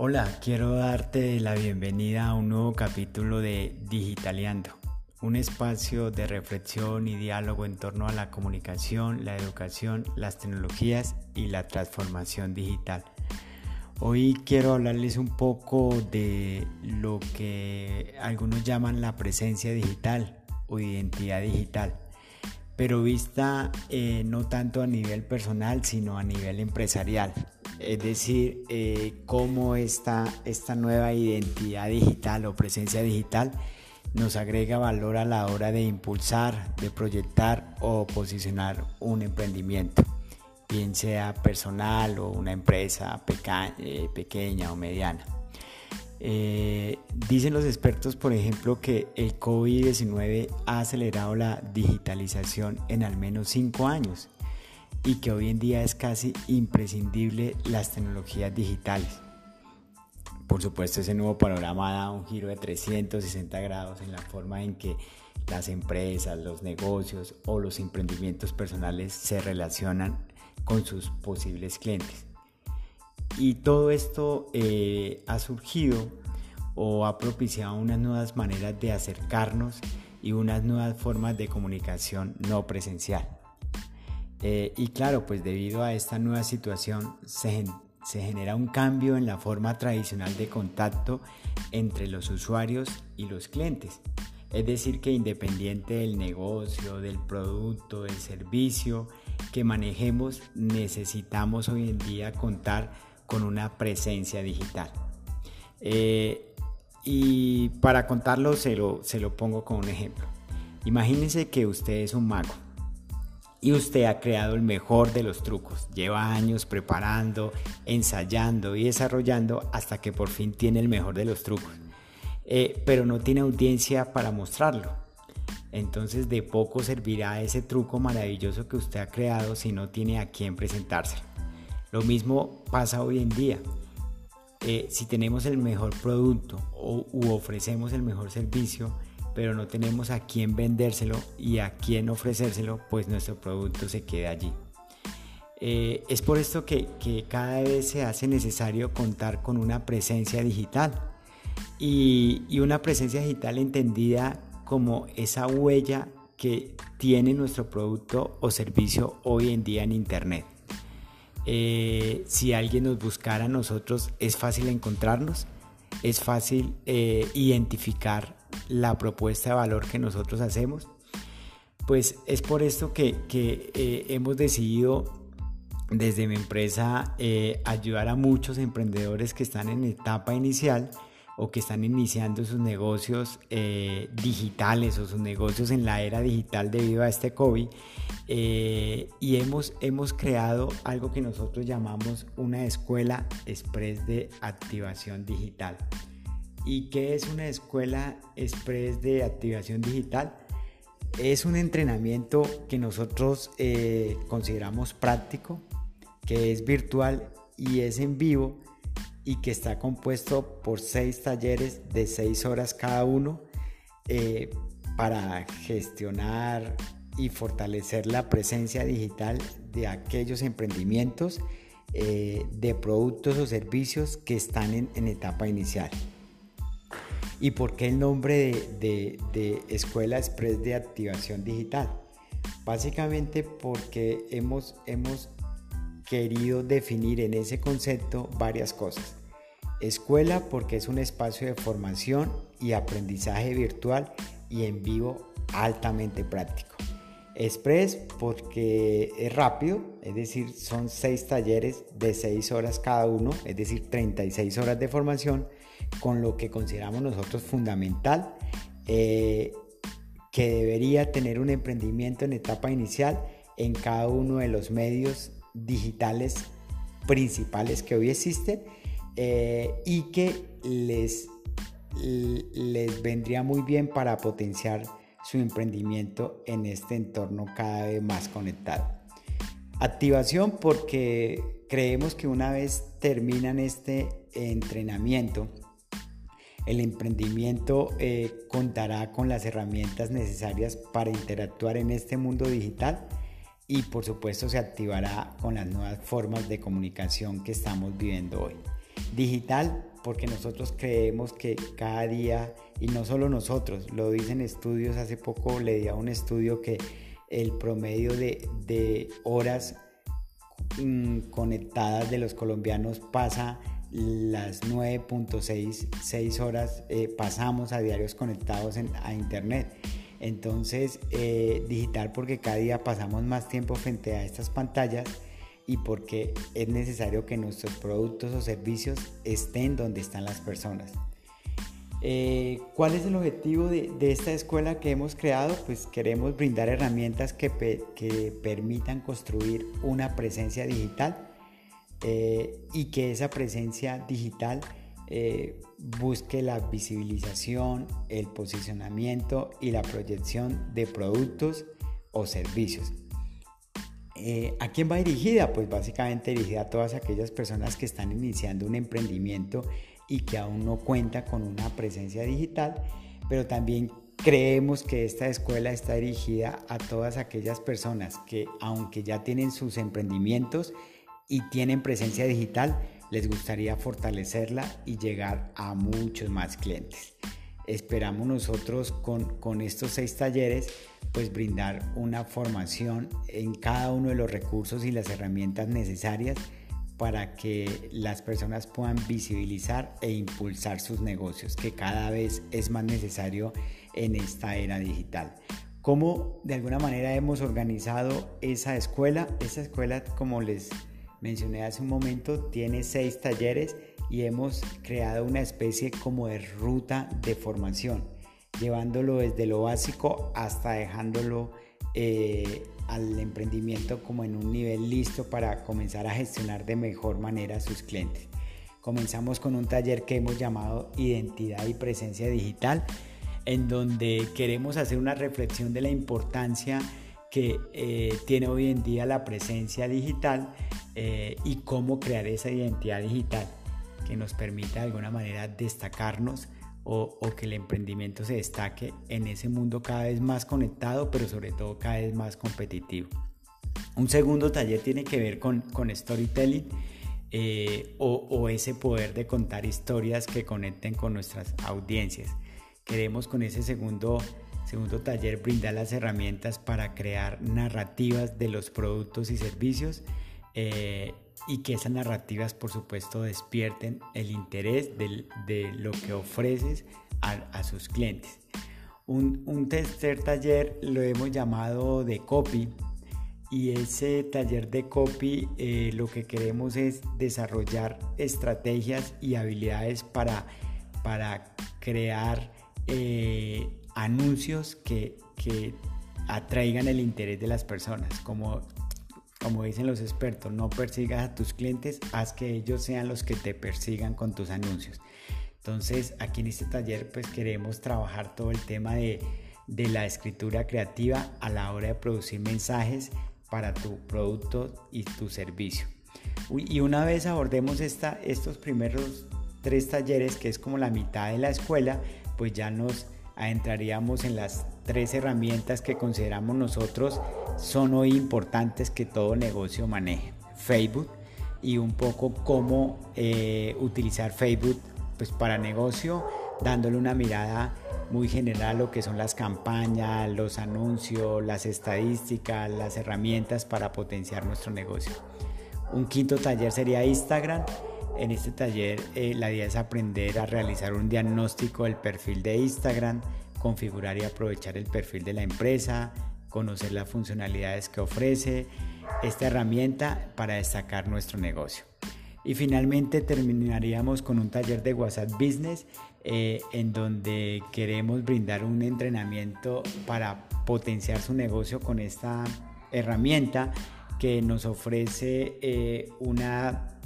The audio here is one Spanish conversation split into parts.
Hola, quiero darte la bienvenida a un nuevo capítulo de Digitaleando, un espacio de reflexión y diálogo en torno a la comunicación, la educación, las tecnologías y la transformación digital. Hoy quiero hablarles un poco de lo que algunos llaman la presencia digital o identidad digital, pero vista eh, no tanto a nivel personal, sino a nivel empresarial es decir, eh, cómo esta, esta nueva identidad digital o presencia digital nos agrega valor a la hora de impulsar, de proyectar o posicionar un emprendimiento, bien sea personal o una empresa eh, pequeña o mediana. Eh, dicen los expertos, por ejemplo, que el COVID-19 ha acelerado la digitalización en al menos cinco años y que hoy en día es casi imprescindible las tecnologías digitales. Por supuesto, ese nuevo panorama da un giro de 360 grados en la forma en que las empresas, los negocios o los emprendimientos personales se relacionan con sus posibles clientes. Y todo esto eh, ha surgido o ha propiciado unas nuevas maneras de acercarnos y unas nuevas formas de comunicación no presencial. Eh, y claro, pues debido a esta nueva situación se, se genera un cambio en la forma tradicional de contacto entre los usuarios y los clientes. Es decir, que independiente del negocio, del producto, del servicio que manejemos, necesitamos hoy en día contar con una presencia digital. Eh, y para contarlo se lo, se lo pongo con un ejemplo. Imagínense que usted es un mago y usted ha creado el mejor de los trucos. Lleva años preparando, ensayando y desarrollando hasta que por fin tiene el mejor de los trucos. Eh, pero no tiene audiencia para mostrarlo. Entonces de poco servirá ese truco maravilloso que usted ha creado si no tiene a quién presentárselo. Lo mismo pasa hoy en día. Eh, si tenemos el mejor producto o, u ofrecemos el mejor servicio, pero no tenemos a quién vendérselo y a quién ofrecérselo, pues nuestro producto se queda allí. Eh, es por esto que, cada vez se hace necesario contar con una presencia digital y, una presencia digital entendida como esa huella que tiene nuestro producto o servicio hoy en día en Internet. Eh, si alguien nos buscara a nosotros, es fácil encontrarnos, es fácil eh, identificar la propuesta de valor que nosotros hacemos. Pues es por esto que, eh, hemos decidido desde mi empresa eh, ayudar a muchos emprendedores que están en etapa inicial o que están iniciando sus negocios eh, digitales o sus negocios en la era digital debido a este COVID. y hemos, hemos creado algo que nosotros llamamos una escuela express de activación digital. ¿Y qué es una escuela express de activación digital? Es un entrenamiento que nosotros eh, consideramos práctico, que es virtual y es en vivo y que está compuesto por seis talleres de seis horas cada uno eh, para gestionar y fortalecer la presencia digital de aquellos emprendimientos eh, de productos o servicios que están en etapa inicial. ¿Y por qué el nombre de, Escuela Express de Activación Digital? Básicamente porque hemos, querido definir en ese concepto varias cosas. Escuela porque es un espacio de formación y aprendizaje virtual y en vivo altamente práctico. Express porque es rápido, es decir, son seis talleres de seis horas cada uno, es decir, 36 horas de formación con lo que consideramos nosotros fundamental eh, que debería tener un emprendimiento en etapa inicial en cada uno de los medios digitales principales que hoy existen eh, y que les, les vendría muy bien para potenciar su emprendimiento en este entorno cada vez más conectado. Activación porque creemos que una vez terminan este entrenamiento, el emprendimiento eh, contará con las herramientas necesarias para interactuar en este mundo digital y por supuesto se activará con las nuevas formas de comunicación que estamos viviendo hoy. Digital porque nosotros creemos que cada día, y no solo nosotros, lo dicen estudios, hace poco leía un estudio que el promedio de, horas mm, conectadas de los colombianos pasa las 9.6 horas eh, pasamos a diarios conectados a internet. Entonces, eh, digital porque cada día pasamos más tiempo frente a estas pantallas y porque es necesario que nuestros productos o servicios estén donde están las personas. Eh, ¿Cuál es el objetivo de, esta escuela que hemos creado? Pues queremos brindar herramientas que, permitan construir una presencia digital eh, y que esa presencia digital eh, busque la visibilización, el posicionamiento y la proyección de productos o servicios. Eh, ¿A quién va dirigida? Pues básicamente dirigida a todas aquellas personas que están iniciando un emprendimiento y que aún no cuenta con una presencia digital, pero también creemos que esta escuela está dirigida a todas aquellas personas que aunque ya tienen sus emprendimientos y tienen presencia digital, les gustaría fortalecerla y llegar a muchos más clientes. Esperamos nosotros con, con estos seis talleres pues brindar una formación en cada uno de los recursos y las herramientas necesarias para que las personas puedan visibilizar e impulsar sus negocios, que cada vez es más necesario en esta era digital. ¿Cómo de alguna manera hemos organizado esa escuela? Esa escuela, como les mencioné hace un momento, tiene seis talleres y hemos creado una especie como de ruta de formación llevándolo desde lo básico hasta dejándolo eh, al emprendimiento como en un nivel listo para comenzar a gestionar de mejor manera a sus clientes. Comenzamos con un taller que hemos llamado Identidad y Presencia Digital, en donde queremos hacer una reflexión de la importancia que eh, tiene hoy en día la presencia digital eh, y cómo crear esa identidad digital que nos permita de alguna manera destacarnos o, que el emprendimiento se destaque en ese mundo cada vez más conectado, pero sobre todo cada vez más competitivo. Un segundo taller tiene que ver con, storytelling eh, o, ese poder de contar historias que conecten con nuestras audiencias. Queremos con ese segundo, segundo taller brindar las herramientas para crear narrativas de los productos y servicios eh, y que esas narrativas por supuesto despierten el interés de, lo que ofreces a, sus clientes. Un, tercer taller lo hemos llamado de copy y ese taller de copy eh, lo que queremos es desarrollar estrategias y habilidades para, para crear eh, anuncios que, que atraigan el interés de las personas, como como dicen los expertos, no persigas a tus clientes, haz que ellos sean los que te persigan con tus anuncios. Entonces, aquí en este taller, pues queremos trabajar todo el tema de, la escritura creativa a la hora de producir mensajes para tu producto y tu servicio. Y una vez abordemos esta, estos primeros tres talleres, que es como la mitad de la escuela, pues ya nos adentraríamos en las tres herramientas que consideramos nosotros son hoy importantes que todo negocio maneje. Facebook y un poco cómo eh, utilizar Facebook pues, para negocio, dándole una mirada muy general a lo que son las campañas, los anuncios, las estadísticas, las herramientas para potenciar nuestro negocio. Un quinto taller sería Instagram. En este taller eh, la idea es aprender a realizar un diagnóstico del perfil de Instagram, configurar y aprovechar el perfil de la empresa, conocer las funcionalidades que ofrece esta herramienta para destacar nuestro negocio. Y finalmente terminaríamos con un taller de WhatsApp Business eh, en donde queremos brindar un entrenamiento para potenciar su negocio con esta herramienta que nos ofrece eh, una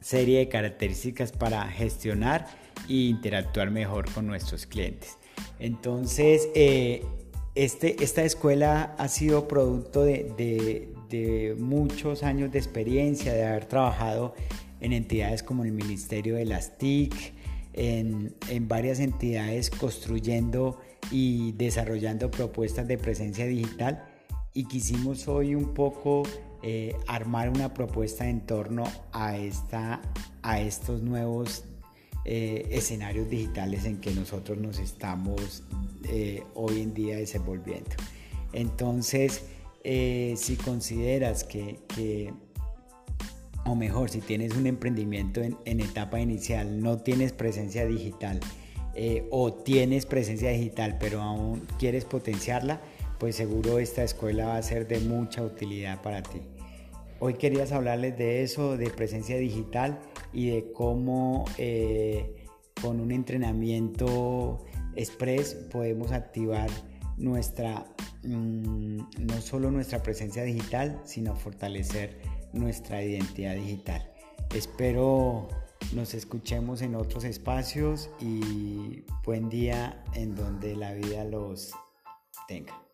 serie de características para gestionar e interactuar mejor con nuestros clientes. Entonces, eh, este, esta escuela ha sido producto de, muchos años de experiencia, de haber trabajado en entidades como el Ministerio de las TIC, en, varias entidades construyendo y desarrollando propuestas de presencia digital y quisimos hoy un poco eh, armar una propuesta en torno a esta, a estos nuevos eh, escenarios digitales en que nosotros nos estamos eh, hoy en día desenvolviendo. Entonces, si consideras que, o mejor, si tienes un emprendimiento en, en etapa inicial, no tienes presencia digital o tienes presencia digital pero aún quieres potenciarla, pues seguro esta escuela va a ser de mucha utilidad para ti. Hoy querías hablarles de eso, de presencia digital y de cómo eh, con un entrenamiento express podemos activar nuestra, mm, no solo nuestra presencia digital, sino fortalecer nuestra identidad digital. Espero nos escuchemos en otros espacios y buen día en donde la vida los tenga.